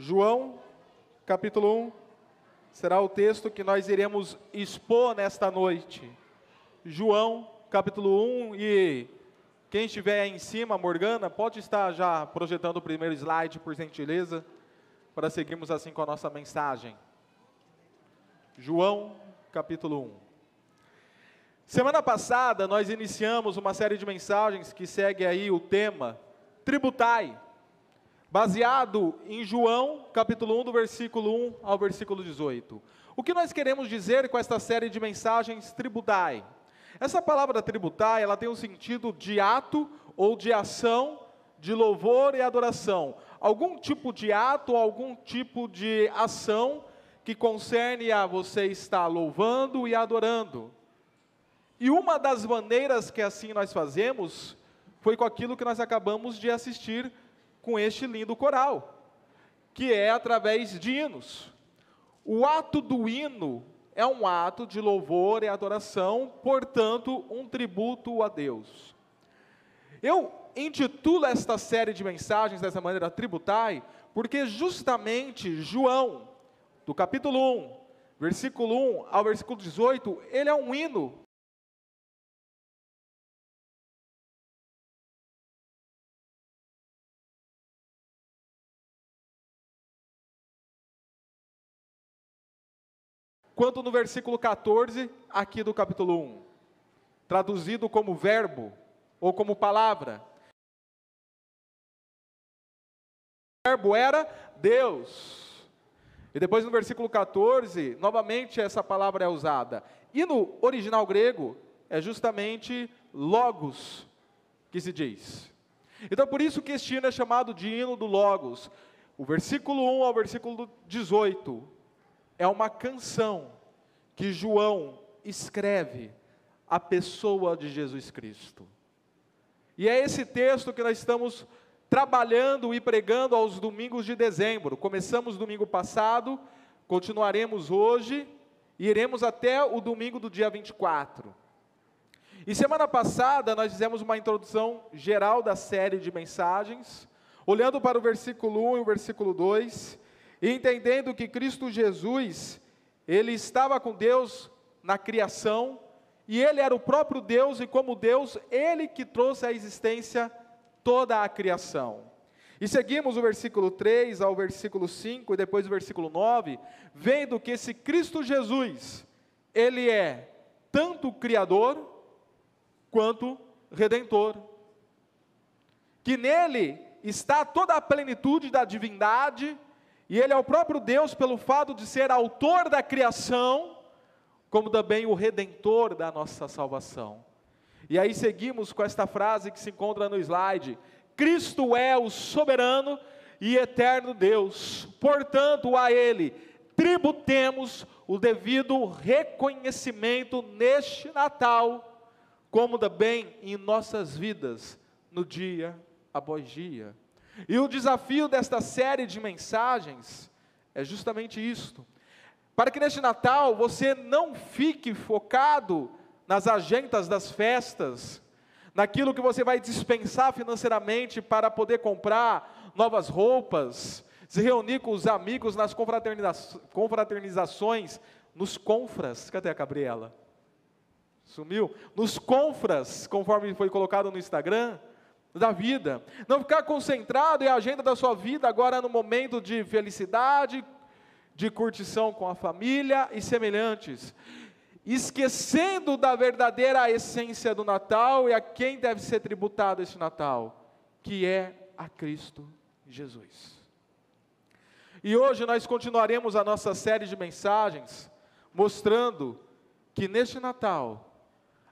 João, capítulo 1, será o texto que nós iremos expor nesta noite. João, capítulo 1, e quem estiver em cima, Morgana, pode estar já projetando o primeiro slide, por gentileza, para seguirmos assim com a nossa mensagem. João, capítulo 1. Semana passada nós iniciamos uma série de mensagens que segue aí o tema Tributai baseado em João, capítulo 1, do versículo 1 ao versículo 18. O que nós queremos dizer com esta série de mensagens tributai? Essa palavra tributai, ela tem o um sentido de ato ou de ação, de louvor e adoração. Algum tipo de ato, algum tipo de ação que concerne a você estar louvando e adorando. E uma das maneiras que assim nós fazemos foi com aquilo que nós acabamos de assistir com este lindo coral, que é através de hinos. O ato do hino é um ato de louvor e adoração, portanto, um tributo a Deus. Eu intitulo esta série de mensagens dessa maneira tributai, porque justamente João, do capítulo 1, versículo 1 ao versículo 18, ele é um hino quanto no versículo 14, aqui do capítulo 1, traduzido como verbo ou como palavra. O verbo era Deus. E depois no versículo 14, novamente essa palavra é usada. E no original grego, é justamente logos que se diz. Então por isso que este hino é chamado de hino do logos. O versículo 1 ao versículo 18 é uma canção que João escreve à pessoa de Jesus Cristo. E é esse texto que nós estamos trabalhando e pregando aos domingos de dezembro. Começamos domingo passado, continuaremos hoje e iremos até o domingo do dia 24. E semana passada nós fizemos uma introdução geral da série de mensagens, olhando para o versículo 1 e o versículo 2, entendendo que Cristo Jesus, ele estava com Deus na criação, e ele era o próprio Deus, e como Deus, ele que trouxe à existência toda a criação. E seguimos o versículo 3 ao versículo 5 e depois o versículo 9, vendo que esse Cristo Jesus, ele é tanto criador quanto redentor. Que nele está toda a plenitude da divindade e Ele é o próprio Deus pelo fato de ser autor da criação, como também o redentor da nossa salvação. E aí seguimos com esta frase que se encontra no slide: Cristo é o soberano e eterno Deus, portanto, a Ele tributemos o devido reconhecimento neste Natal, como também em nossas vidas, no dia após dia. E o desafio desta série de mensagens é justamente isto. Para que neste Natal você não fique focado nas agendas das festas, naquilo que você vai dispensar financeiramente para poder comprar novas roupas, se reunir com os amigos nas confraternizações, nos confras. Cadê a Gabriela? Sumiu? Nos confras, conforme foi colocado no Instagram da vida. Não ficar concentrado em agenda da sua vida agora no momento de felicidade, de curtição com a família e semelhantes. Esquecendo da verdadeira essência do Natal e a quem deve ser tributado esse Natal, que é a Cristo Jesus. E hoje nós continuaremos a nossa série de mensagens mostrando que neste Natal,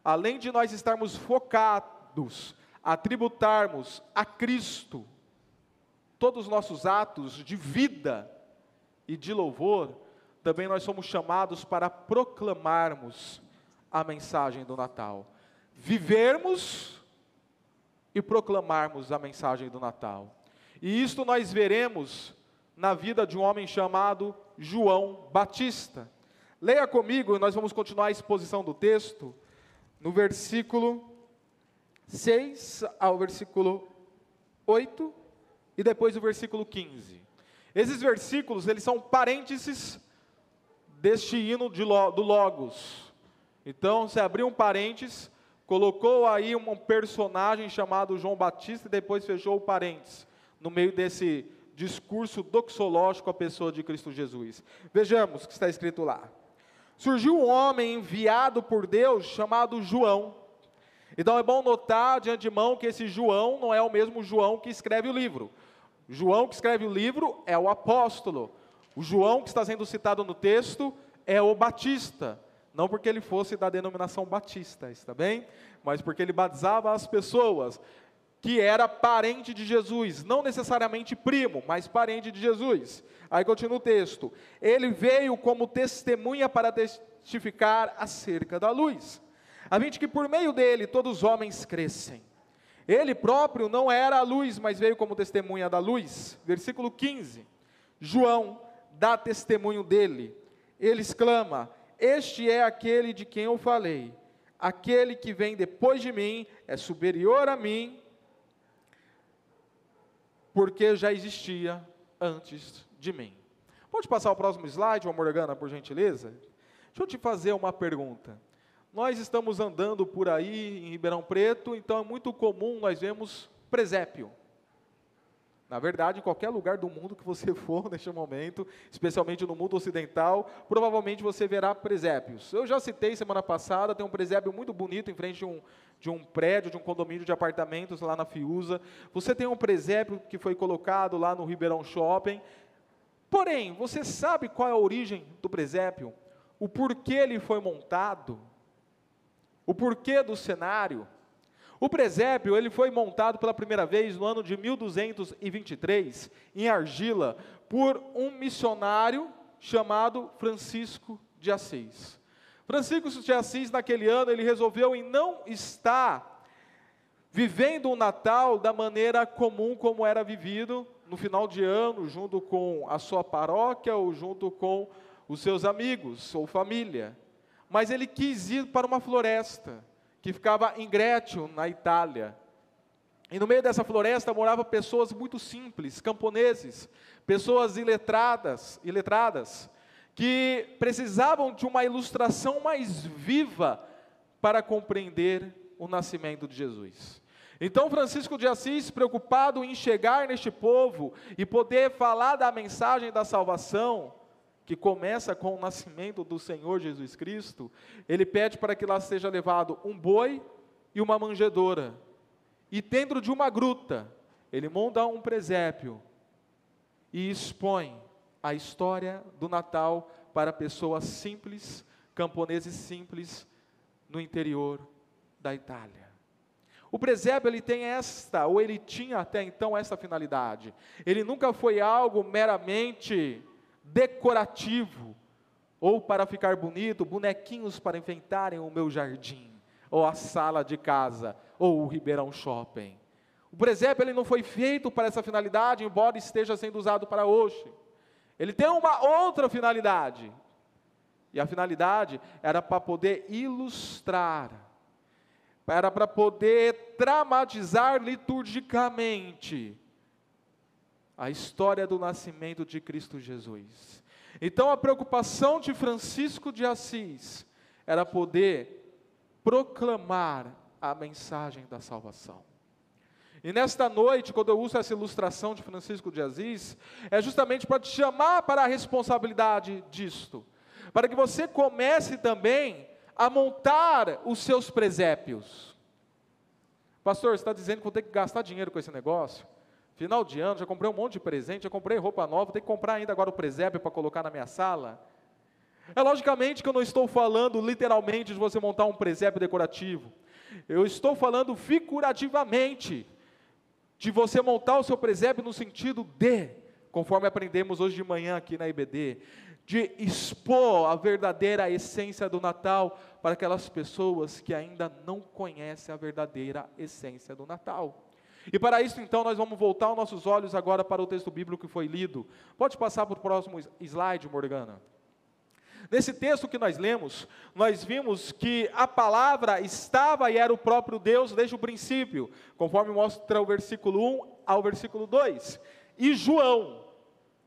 além de nós estarmos focados a tributarmos a Cristo todos os nossos atos de vida e de louvor, também nós somos chamados para proclamarmos a mensagem do Natal. Vivermos e proclamarmos a mensagem do Natal. E isto nós veremos na vida de um homem chamado João Batista. Leia comigo, nós vamos continuar a exposição do texto, no versículo 6 ao versículo 8 e depois o versículo 15. Esses versículos, eles são parênteses deste hino de, do Logos. Então, você abriu um parênteses, colocou aí um personagem chamado João Batista e depois fechou o parênteses no meio desse discurso doxológico à pessoa de Cristo Jesus. Vejamos o que está escrito lá. Surgiu um homem enviado por Deus chamado João. Então é bom notar de antemão que esse João não é o mesmo João que escreve o livro. João que escreve o livro é o apóstolo. O João que está sendo citado no texto é o Batista. Não porque ele fosse da denominação batista, está bem? Mas porque ele batizava as pessoas que era parente de Jesus, não necessariamente primo, mas parente de Jesus. Aí continua o texto. Ele veio como testemunha para testificar acerca da luz, a fim de que por meio dele todos os homens crescem. Ele próprio não era a luz, mas veio como testemunha da luz. Versículo 15. João dá testemunho dele. Ele exclama: Este é aquele de quem eu falei. Aquele que vem depois de mim é superior a mim, porque já existia antes de mim. Pode passar o próximo slide, Morgana, por gentileza? Deixa eu te fazer uma pergunta. Nós estamos andando por aí em Ribeirão Preto, então é muito comum nós vemos presépio. Na verdade, em qualquer lugar do mundo que você for neste momento, especialmente no mundo ocidental, provavelmente você verá presépios. Eu já citei semana passada, tem um presépio muito bonito em frente de um, de um prédio, de um condomínio de apartamentos lá na Fiuza. Você tem um presépio que foi colocado lá no Ribeirão Shopping. Porém, você sabe qual é a origem do presépio? O porquê ele foi montado? O porquê do cenário? O presépio ele foi montado pela primeira vez no ano de 1223 em argila por um missionário chamado Francisco de Assis. Francisco de Assis, naquele ano, ele resolveu em não estar vivendo o Natal da maneira comum como era vivido no final de ano, junto com a sua paróquia ou junto com os seus amigos ou família. Mas ele quis ir para uma floresta que ficava em Grétio, na Itália. E no meio dessa floresta moravam pessoas muito simples, camponeses, pessoas iletradas, iletradas, que precisavam de uma ilustração mais viva para compreender o nascimento de Jesus. Então, Francisco de Assis, preocupado em chegar neste povo e poder falar da mensagem da salvação, que começa com o nascimento do Senhor Jesus Cristo, ele pede para que lá seja levado um boi e uma manjedoura. E dentro de uma gruta, ele monta um presépio e expõe a história do Natal para pessoas simples, camponeses simples, no interior da Itália. O presépio ele tem esta, ou ele tinha até então essa finalidade. Ele nunca foi algo meramente decorativo, ou para ficar bonito, bonequinhos para enfeitarem o meu jardim, ou a sala de casa, ou o Ribeirão Shopping. O presépio ele não foi feito para essa finalidade, embora esteja sendo usado para hoje. Ele tem uma outra finalidade. E a finalidade era para poder ilustrar, era para poder dramatizar liturgicamente a história do nascimento de Cristo Jesus. Então a preocupação de Francisco de Assis era poder proclamar a mensagem da salvação. E nesta noite, quando eu uso essa ilustração de Francisco de Assis, é justamente para te chamar para a responsabilidade disto, para que você comece também a montar os seus presépios. Pastor, você está dizendo que vou ter que gastar dinheiro com esse negócio? Final de ano, já comprei um monte de presente, já comprei roupa nova, tenho que comprar ainda agora o presépio para colocar na minha sala. É logicamente que eu não estou falando literalmente de você montar um presépio decorativo. Eu estou falando figurativamente de você montar o seu presépio no sentido de, conforme aprendemos hoje de manhã aqui na IBD, de expor a verdadeira essência do Natal para aquelas pessoas que ainda não conhecem a verdadeira essência do Natal. E para isso, então, nós vamos voltar os nossos olhos agora para o texto bíblico que foi lido. Pode passar para o próximo slide, Morgana. Nesse texto que nós lemos, nós vimos que a palavra estava e era o próprio Deus desde o princípio, conforme mostra o versículo 1 ao versículo 2. E João,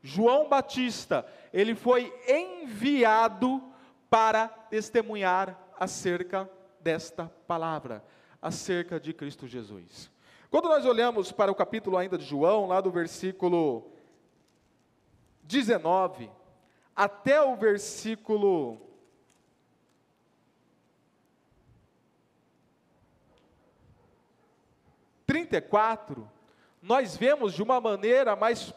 João Batista, ele foi enviado para testemunhar acerca desta palavra, acerca de Cristo Jesus. Quando nós olhamos para o capítulo ainda de João, lá do versículo 19 até o versículo 34, nós vemos de uma maneira mais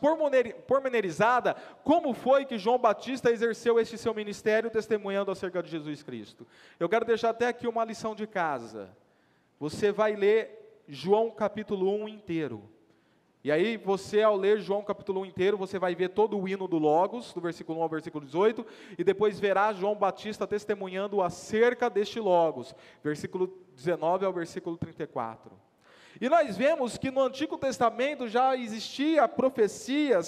pormenorizada como foi que João Batista exerceu este seu ministério testemunhando acerca de Jesus Cristo. Eu quero deixar até aqui uma lição de casa. Você vai ler João capítulo 1 inteiro. E aí, você, ao ler João capítulo 1 inteiro, você vai ver todo o hino do Logos, do versículo 1 ao versículo 18, e depois verá João Batista testemunhando acerca deste Logos, versículo 19 ao versículo 34. E nós vemos que no Antigo Testamento já existia profecias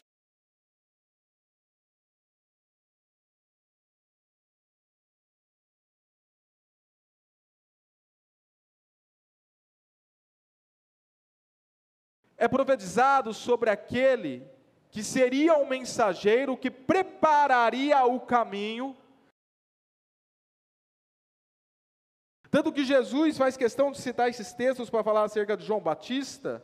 é profetizado sobre aquele que seria o mensageiro que prepararia o caminho. Tanto que Jesus faz questão de citar esses textos para falar acerca de João Batista,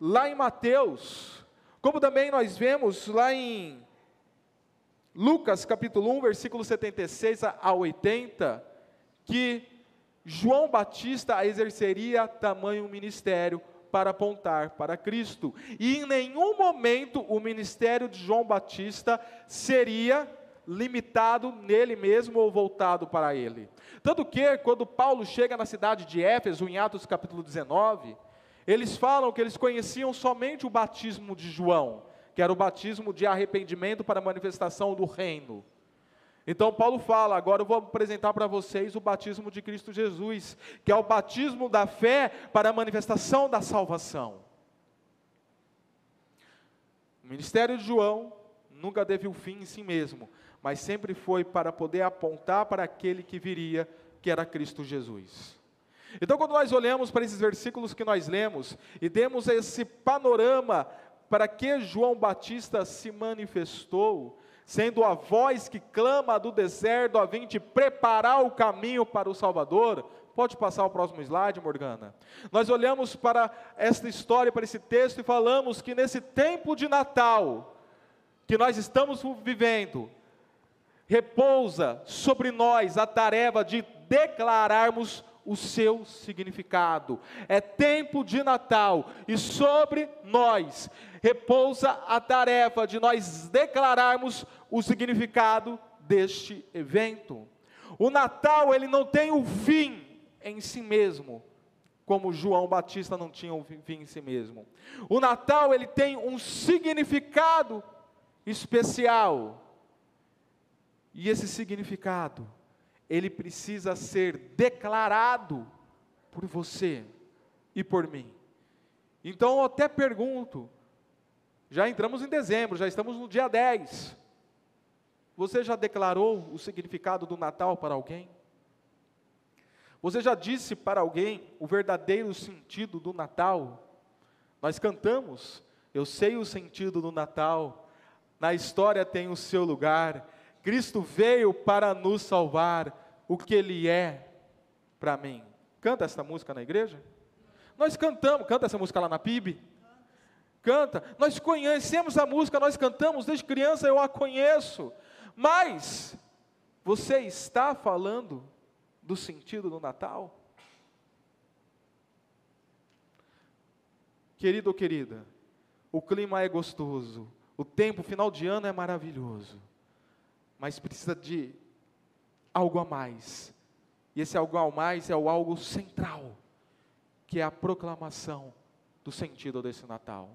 lá em Mateus, como também nós vemos lá em Lucas capítulo 1, versículo 76 a 80, que João Batista exerceria tamanho ministério para apontar para Cristo. E em nenhum momento o ministério de João Batista seria limitado nele mesmo ou voltado para ele. Tanto que, quando Paulo chega na cidade de Éfeso, em Atos capítulo 19, eles falam que eles conheciam somente o batismo de João, que era o batismo de arrependimento para a manifestação do reino. Então Paulo fala: agora eu vou apresentar para vocês o batismo de Cristo Jesus, que é o batismo da fé para a manifestação da salvação. O ministério de João nunca teve um fim em si mesmo, mas sempre foi para poder apontar para aquele que viria, que era Cristo Jesus. Então, quando nós olhamos para esses versículos que nós lemos e temos esse panorama para que João Batista se manifestou, sendo a voz que clama do deserto a vim te preparar o caminho para o Salvador. Pode passar o próximo slide, Morgana. Nós olhamos para esta história, para esse texto e falamos que nesse tempo de Natal que nós estamos vivendo, repousa sobre nós a tarefa de declararmos o seu significado. É tempo de Natal e sobre nós repousa a tarefa de nós declararmos o significado deste evento. O Natal, ele não tem o um fim em si mesmo, como João Batista não tinha um fim em si mesmo. O Natal, ele tem um significado especial. E esse significado, ele precisa ser declarado por você e por mim. Então eu até pergunto, já entramos em dezembro, já estamos no dia 10. Você já declarou o significado do Natal para alguém? Você já disse para alguém o verdadeiro sentido do Natal? Nós cantamos, eu sei o sentido do Natal, na história tem o seu lugar, Cristo veio para nos salvar, o que Ele é para mim. Canta essa música na igreja? Nós cantamos, canta essa música lá na PIB? Canta, nós conhecemos a música, nós cantamos, desde criança eu a conheço, mas você está falando do sentido do Natal? Querido ou querida, o clima é gostoso, o tempo, final de ano é maravilhoso mas precisa de algo a mais. E esse algo a mais é o algo central, que é a proclamação do sentido desse Natal.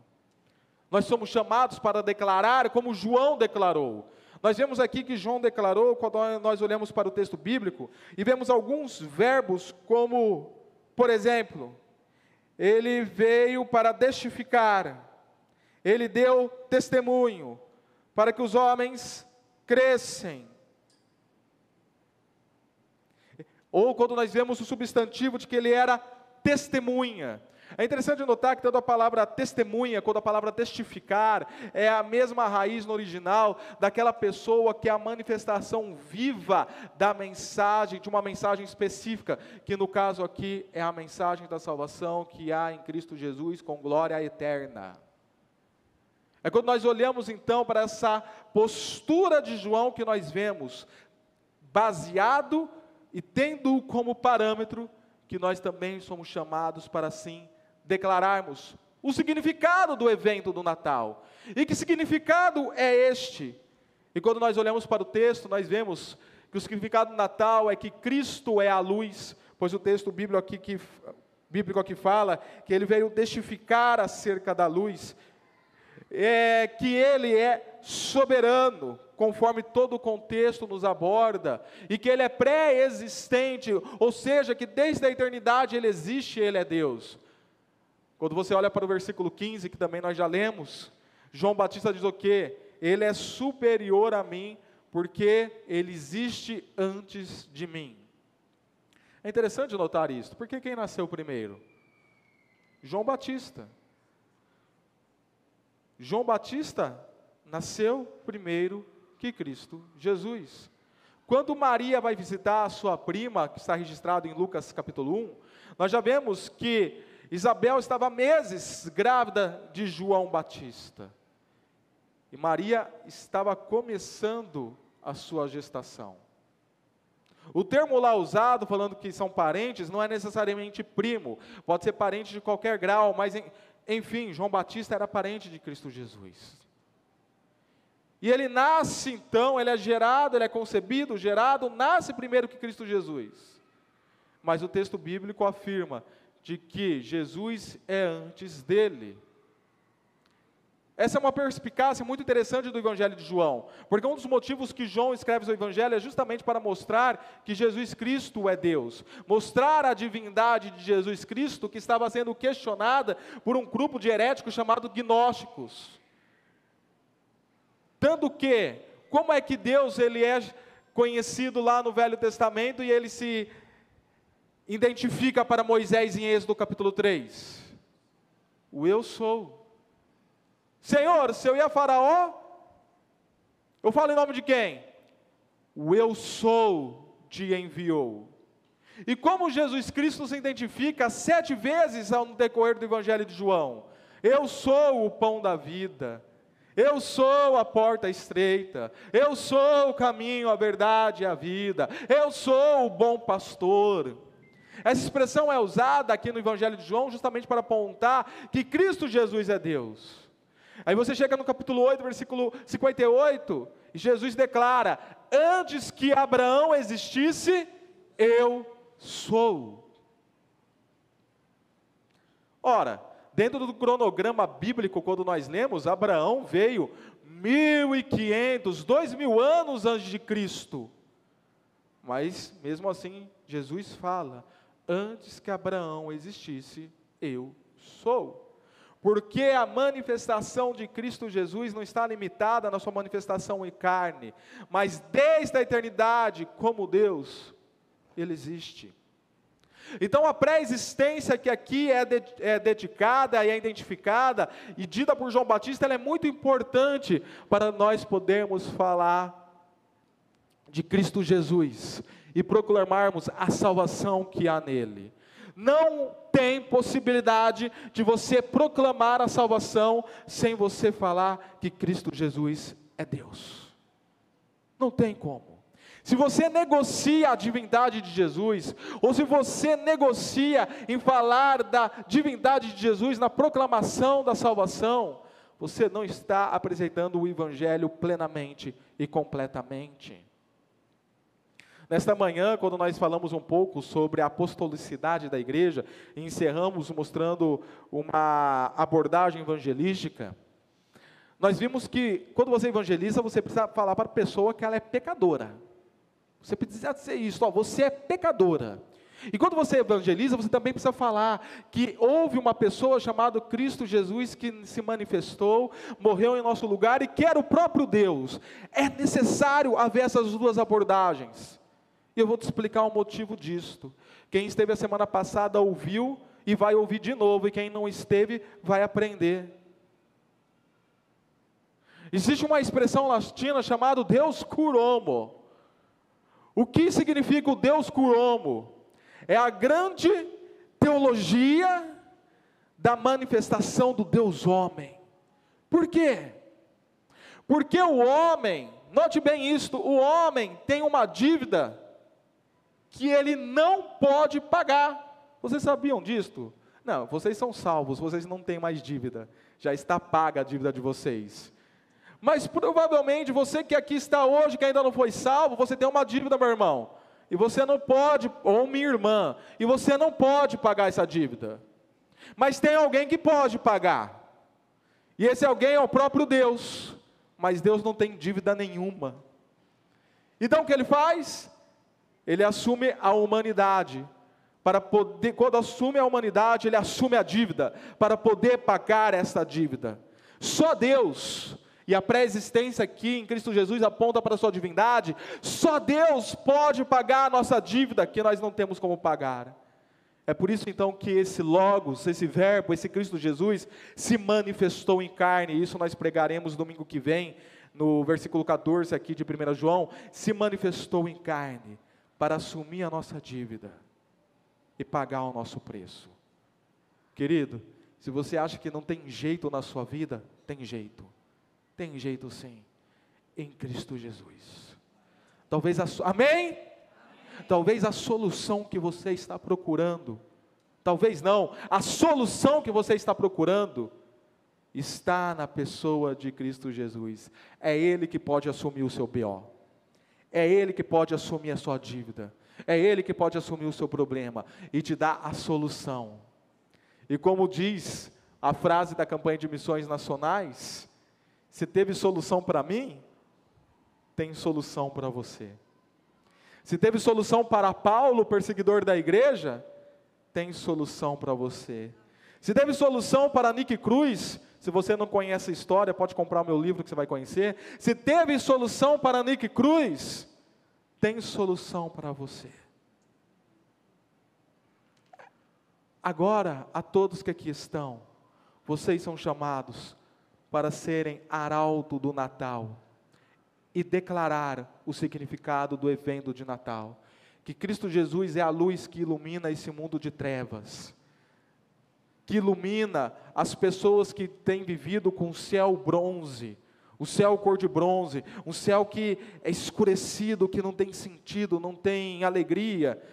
Nós somos chamados para declarar como João declarou. Nós vemos aqui que João declarou, quando nós olhamos para o texto bíblico, e vemos alguns verbos como, por exemplo, ele veio para testificar, ele deu testemunho, para que os homens crescem. Ou quando nós vemos o substantivo de que ele era testemunha. É interessante notar que tanto a palavra testemunha quanto a palavra testificar é a mesma raiz no original daquela pessoa que é a manifestação viva da mensagem, de uma mensagem específica, que no caso aqui é a mensagem da salvação que há em Cristo Jesus com glória eterna. É quando nós olhamos então para essa postura de João que nós vemos, baseado e tendo como parâmetro que nós também somos chamados para assim declararmos o significado do evento do Natal. E que significado é este? E quando nós olhamos para o texto, nós vemos que o significado do Natal é que Cristo é a luz, pois o texto bíblico aqui, que, bíblico aqui fala que ele veio testificar acerca da luz, é que ele é soberano, conforme todo o contexto nos aborda, e que ele é pré-existente, ou seja, que desde a eternidade ele existe, ele é Deus. Quando você olha para o versículo 15, que também nós já lemos, João Batista diz o quê? Ele é superior a mim, porque ele existe antes de mim. É interessante notar isso, porque quem nasceu primeiro? João Batista. João Batista nasceu primeiro que Cristo Jesus. Quando Maria vai visitar a sua prima, que está registrado em Lucas capítulo 1, nós já vemos que Isabel estava meses grávida de João Batista. E Maria estava começando a sua gestação. O termo lá usado, falando que são parentes, não é necessariamente primo, pode ser parente de qualquer grau, mas enfim, João Batista era parente de Cristo Jesus. E ele nasce então, ele é gerado, ele é concebido, gerado, nasce primeiro que Cristo Jesus. Mas o texto bíblico afirma de que Jesus é antes dele. Essa é uma perspicácia muito interessante do Evangelho de João, porque um dos motivos que João escreve o Evangelho é justamente para mostrar que Jesus Cristo é Deus, mostrar a divindade de Jesus Cristo que estava sendo questionada por um grupo de heréticos chamado gnósticos. Tanto que, como é que Deus ele é conhecido lá no Velho Testamento e ele se identifica para Moisés em Êxodo capítulo 3? O eu sou. Senhor, se eu ia Faraó, eu falo em nome de quem? O eu sou te enviou. E como Jesus Cristo se identifica sete vezes no decorrer do Evangelho de João? Eu sou o pão da vida. Eu sou a porta estreita, eu sou o caminho, a verdade e a vida, eu sou o bom pastor. Essa expressão é usada aqui no Evangelho de João justamente para apontar que Cristo Jesus é Deus. Aí você chega no capítulo 8, versículo 58, e Jesus declara: Antes que Abraão existisse, eu sou. Ora, dentro do cronograma bíblico, quando nós lemos, Abraão veio 1500, dois mil anos antes de Cristo. Mas, mesmo assim, Jesus fala: antes que Abraão existisse, eu sou. Porque a manifestação de Cristo Jesus não está limitada na sua manifestação em carne, mas desde a eternidade, como Deus, Ele existe. Então a pré-existência que aqui é, de, é, dedicada e é identificada e dita por João Batista, ela é muito importante para nós podermos falar de Cristo Jesus e proclamarmos a salvação que há nele. Não tem possibilidade de você proclamar a salvação sem você falar que Cristo Jesus é Deus. Não tem como. Se você negocia a divindade de Jesus, ou se você negocia em falar da divindade de Jesus na proclamação da salvação, você não está apresentando o Evangelho plenamente e completamente. Nesta manhã, quando nós falamos um pouco sobre a apostolicidade da igreja, encerramos mostrando uma abordagem evangelística, nós vimos que quando você evangeliza, você precisa falar para a pessoa que ela é pecadora. Você precisa dizer isso, ó, você é pecadora. E quando você evangeliza, você também precisa falar que houve uma pessoa chamada Cristo Jesus que se manifestou, morreu em nosso lugar e que era o próprio Deus. É necessário haver essas duas abordagens. E eu vou te explicar o motivo disto. Quem esteve a semana passada ouviu e vai ouvir de novo, e quem não esteve vai aprender. Existe uma expressão latina chamada Deus curomo. O que significa o Deus curomo? É a grande teologia da manifestação do Deus homem. Por quê? Porque o homem, note bem isto, o homem tem uma dívida que ele não pode pagar. Vocês sabiam disto? Não, vocês são salvos, vocês não têm mais dívida. Já está paga a dívida de vocês. Mas provavelmente você que aqui está hoje, que ainda não foi salvo, você tem uma dívida, meu irmão. E você não pode, ou minha irmã, e você não pode pagar essa dívida. Mas tem alguém que pode pagar. E esse alguém é o próprio Deus. Mas Deus não tem dívida nenhuma. Então o que ele faz? Ele assume a humanidade. Para poder, quando assume a humanidade, ele assume a dívida, para poder pagar essa dívida. Só Deus e a pré-existência aqui em Cristo Jesus aponta para a sua divindade, só Deus pode pagar a nossa dívida que nós não temos como pagar. É por isso então que esse Logos, esse Verbo, esse Cristo Jesus se manifestou em carne, e isso nós pregaremos domingo que vem, no versículo 14 aqui de 1 João, se manifestou em carne para assumir a nossa dívida e pagar o nosso preço. Querido, se você acha que não tem jeito na sua vida, tem jeito. Tem jeito sim, em Cristo Jesus. Talvez a amém? amém? Talvez a solução que você está procurando, talvez não, a solução que você está procurando está na pessoa de Cristo Jesus. É Ele que pode assumir o seu BO. É Ele que pode assumir a sua dívida. É Ele que pode assumir o seu problema e te dar a solução. E como diz a frase da campanha de missões nacionais, se teve solução para mim, tem solução para você. Se teve solução para Paulo, perseguidor da igreja, tem solução para você. Se teve solução para Nick Cruz, se você não conhece a história, pode comprar o meu livro que você vai conhecer. Se teve solução para Nick Cruz, tem solução para você. Agora, a todos que aqui estão, vocês são chamados para serem arauto do Natal e declarar o significado do evento de Natal. Que Cristo Jesus é a luz que ilumina esse mundo de trevas, que ilumina as pessoas que têm vivido com o céu bronze, o céu cor de bronze, um céu que é escurecido, que não tem sentido, não tem alegria,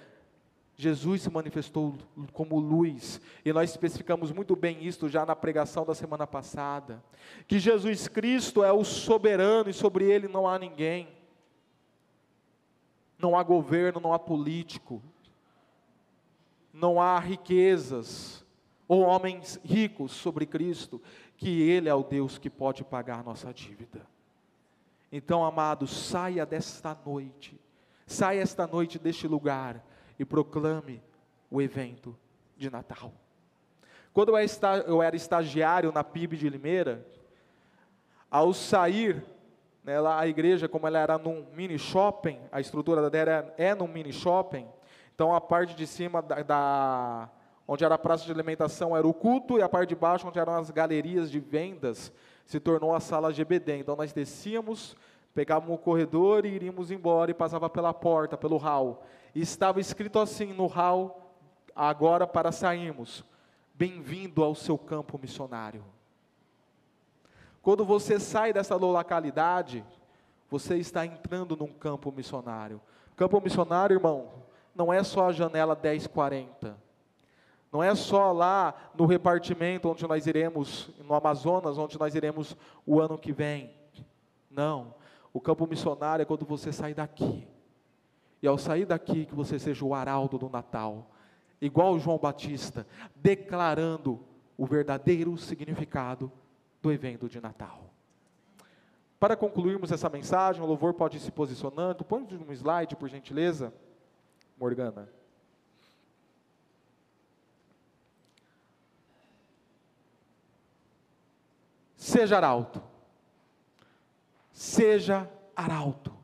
Jesus se manifestou como luz, e nós especificamos muito bem isso já na pregação da semana passada, que Jesus Cristo é o soberano e sobre ele não há ninguém, não há governo, não há político, não há riquezas ou homens ricos sobre Cristo, que Ele é o Deus que pode pagar nossa dívida. Então, amados, saia desta noite, saia esta noite deste lugar e proclame o evento de Natal. Quando eu era estagiário na PIB de Limeira, ao sair, né, lá a igreja, como ela era num mini shopping, a estrutura dela é num mini shopping, então a parte de cima da, da, onde era a praça de alimentação era o culto, e a parte de baixo, onde eram as galerias de vendas, se tornou a sala GBD. Então nós descíamos, pegávamos o corredor e iríamos embora e passava pela porta, pelo hall. E estava escrito assim no hall, agora para sairmos, bem-vindo ao seu campo missionário. Quando você sai dessa localidade, você está entrando num campo missionário. Campo missionário, irmão, não é só a janela 1040. Não é só lá no repartimento onde nós iremos, no Amazonas, onde nós iremos o ano que vem. Não. O campo missionário é quando você sai daqui e ao sair daqui, que você seja o arauto do Natal, igual João Batista, declarando o verdadeiro significado do evento de Natal. Para concluirmos essa mensagem, o louvor pode ir se posicionando. Põe um slide, por gentileza, Morgana. Seja arauto. Seja arauto.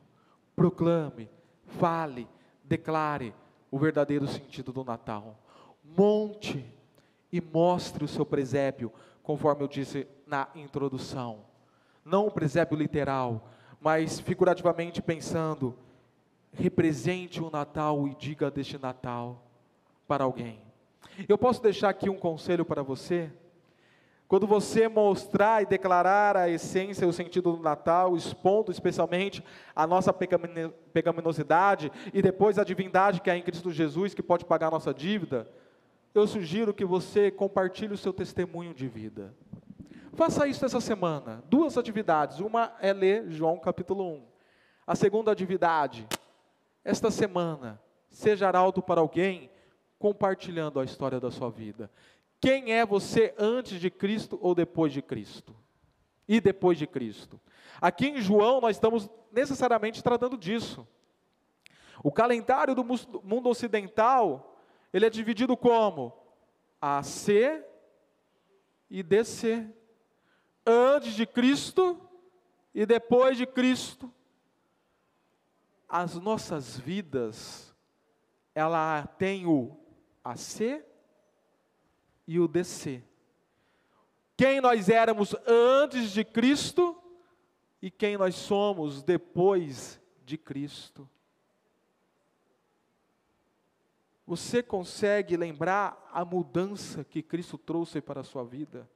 Proclame fale, declare o verdadeiro sentido do Natal. Monte e mostre o seu presépio, conforme eu disse na introdução. Não o presépio literal, mas figurativamente pensando, represente o Natal e diga deste Natal para alguém. Eu posso deixar aqui um conselho para você? Quando você mostrar e declarar a essência e o sentido do Natal, expondo especialmente a nossa pecaminosidade e depois a divindade que há em Cristo Jesus, que pode pagar a nossa dívida, eu sugiro que você compartilhe o seu testemunho de vida. Faça isso essa semana. Duas atividades. Uma é ler João capítulo 1. A segunda atividade, esta semana, seja arauto para alguém compartilhando a história da sua vida. Quem é você antes de Cristo ou depois de Cristo? E depois de Cristo. Aqui em João nós estamos necessariamente tratando disso. O calendário do mundo ocidental, ele é dividido como AC e DC. Antes de Cristo e depois de Cristo. As nossas vidas, ela tem o AC e o DC. Quem nós éramos antes de Cristo e quem nós somos depois de Cristo. Você consegue lembrar a mudança que Cristo trouxe para a sua vida?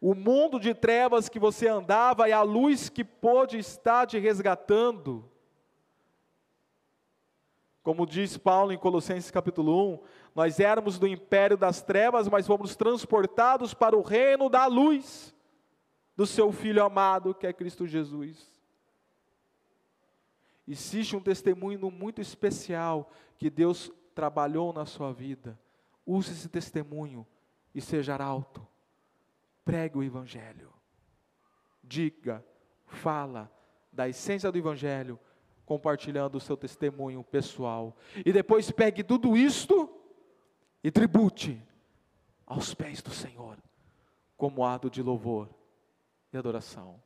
O mundo de trevas que você andava e a luz que pôde estar te resgatando. Como diz Paulo em Colossenses capítulo 1, nós éramos do império das trevas, mas fomos transportados para o reino da luz do seu Filho amado, que é Cristo Jesus. Existe um testemunho muito especial que Deus trabalhou na sua vida. Use esse testemunho e seja alto. Pregue o Evangelho. Diga, fala da essência do Evangelho, compartilhando o seu testemunho pessoal. E depois pegue tudo isto e tribute aos pés do Senhor, como ato de louvor e adoração.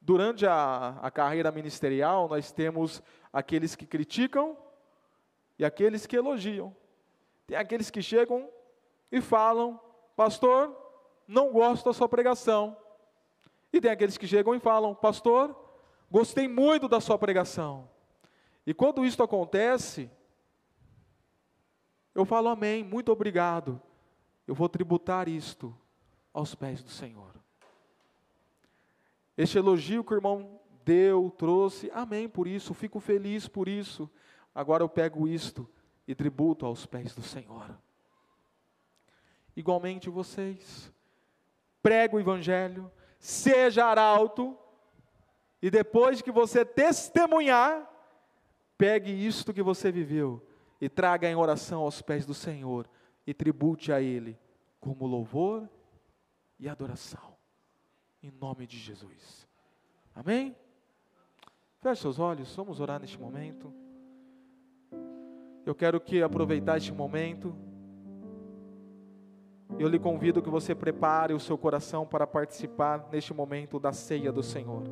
Durante a, a carreira ministerial, nós temos aqueles que criticam e aqueles que elogiam. Tem aqueles que chegam e falam, pastor, não gosto da sua pregação. E tem aqueles que chegam e falam, pastor, gostei muito da sua pregação. E quando isso acontece, eu falo amém, muito obrigado. Eu vou tributar isto aos pés do Senhor. Este elogio que o irmão deu, trouxe, amém por isso, fico feliz por isso. Agora eu pego isto e tributo aos pés do Senhor. Igualmente vocês, prega o Evangelho, seja arauto, e depois que você testemunhar, pegue isto que você viveu e traga em oração aos pés do Senhor e tribute a Ele como louvor e adoração, em nome de Jesus. Amém? Feche seus olhos, vamos orar neste momento. Eu quero que aproveitar este momento. Eu lhe convido que você prepare o seu coração para participar neste momento da ceia do Senhor.